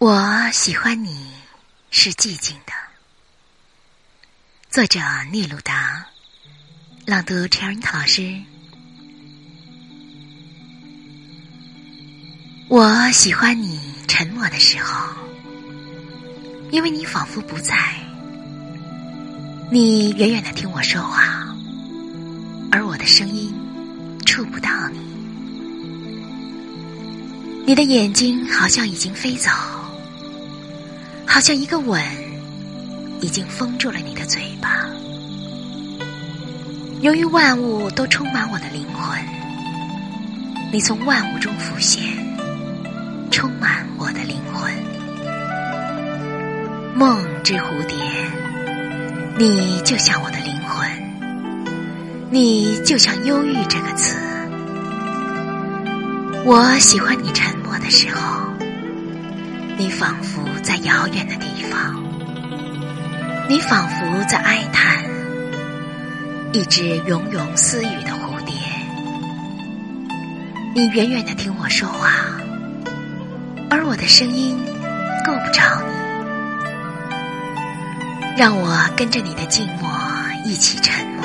我喜欢你是寂静的。作者：聂鲁达，朗读：陈尔涛老师。我喜欢你沉默的时候，因为你仿佛不在。你远远的听我说话，而我的声音触不到你。你的眼睛好像已经飞走。好像一个吻，已经封住了你的嘴巴。由于万物都充满我的灵魂，你从万物中浮现，充满我的灵魂。梦之蝴蝶，你就像我的灵魂，你就像忧郁这个词。我喜欢你沉默的时候。你仿佛在遥远的地方，你仿佛在哀叹一只庸庸私语的蝴蝶。你远远的听我说话，而我的声音够不着你。让我跟着你的静默一起沉默，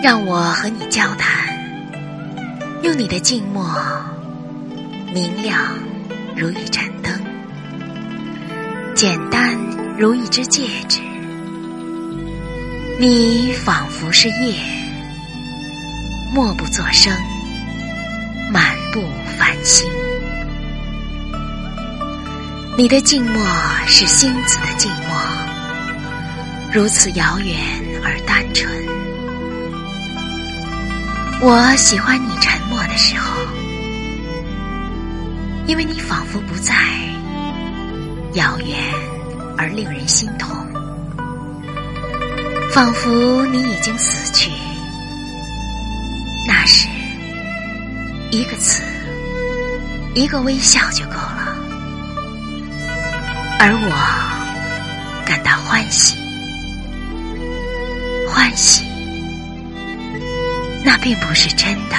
让我和你交谈，用你的静默明亮。如一盏，简单如一只戒指。你仿佛是夜，默不作声，满不繁星。你的静默是星子的静默，如此遥远而单纯。我喜欢你沉默的时候。因为你仿佛不在，遥远而令人心痛，仿佛你已经死去。那时，一个词，一个微笑就够了，而我感到欢喜，欢喜，那并不是真的。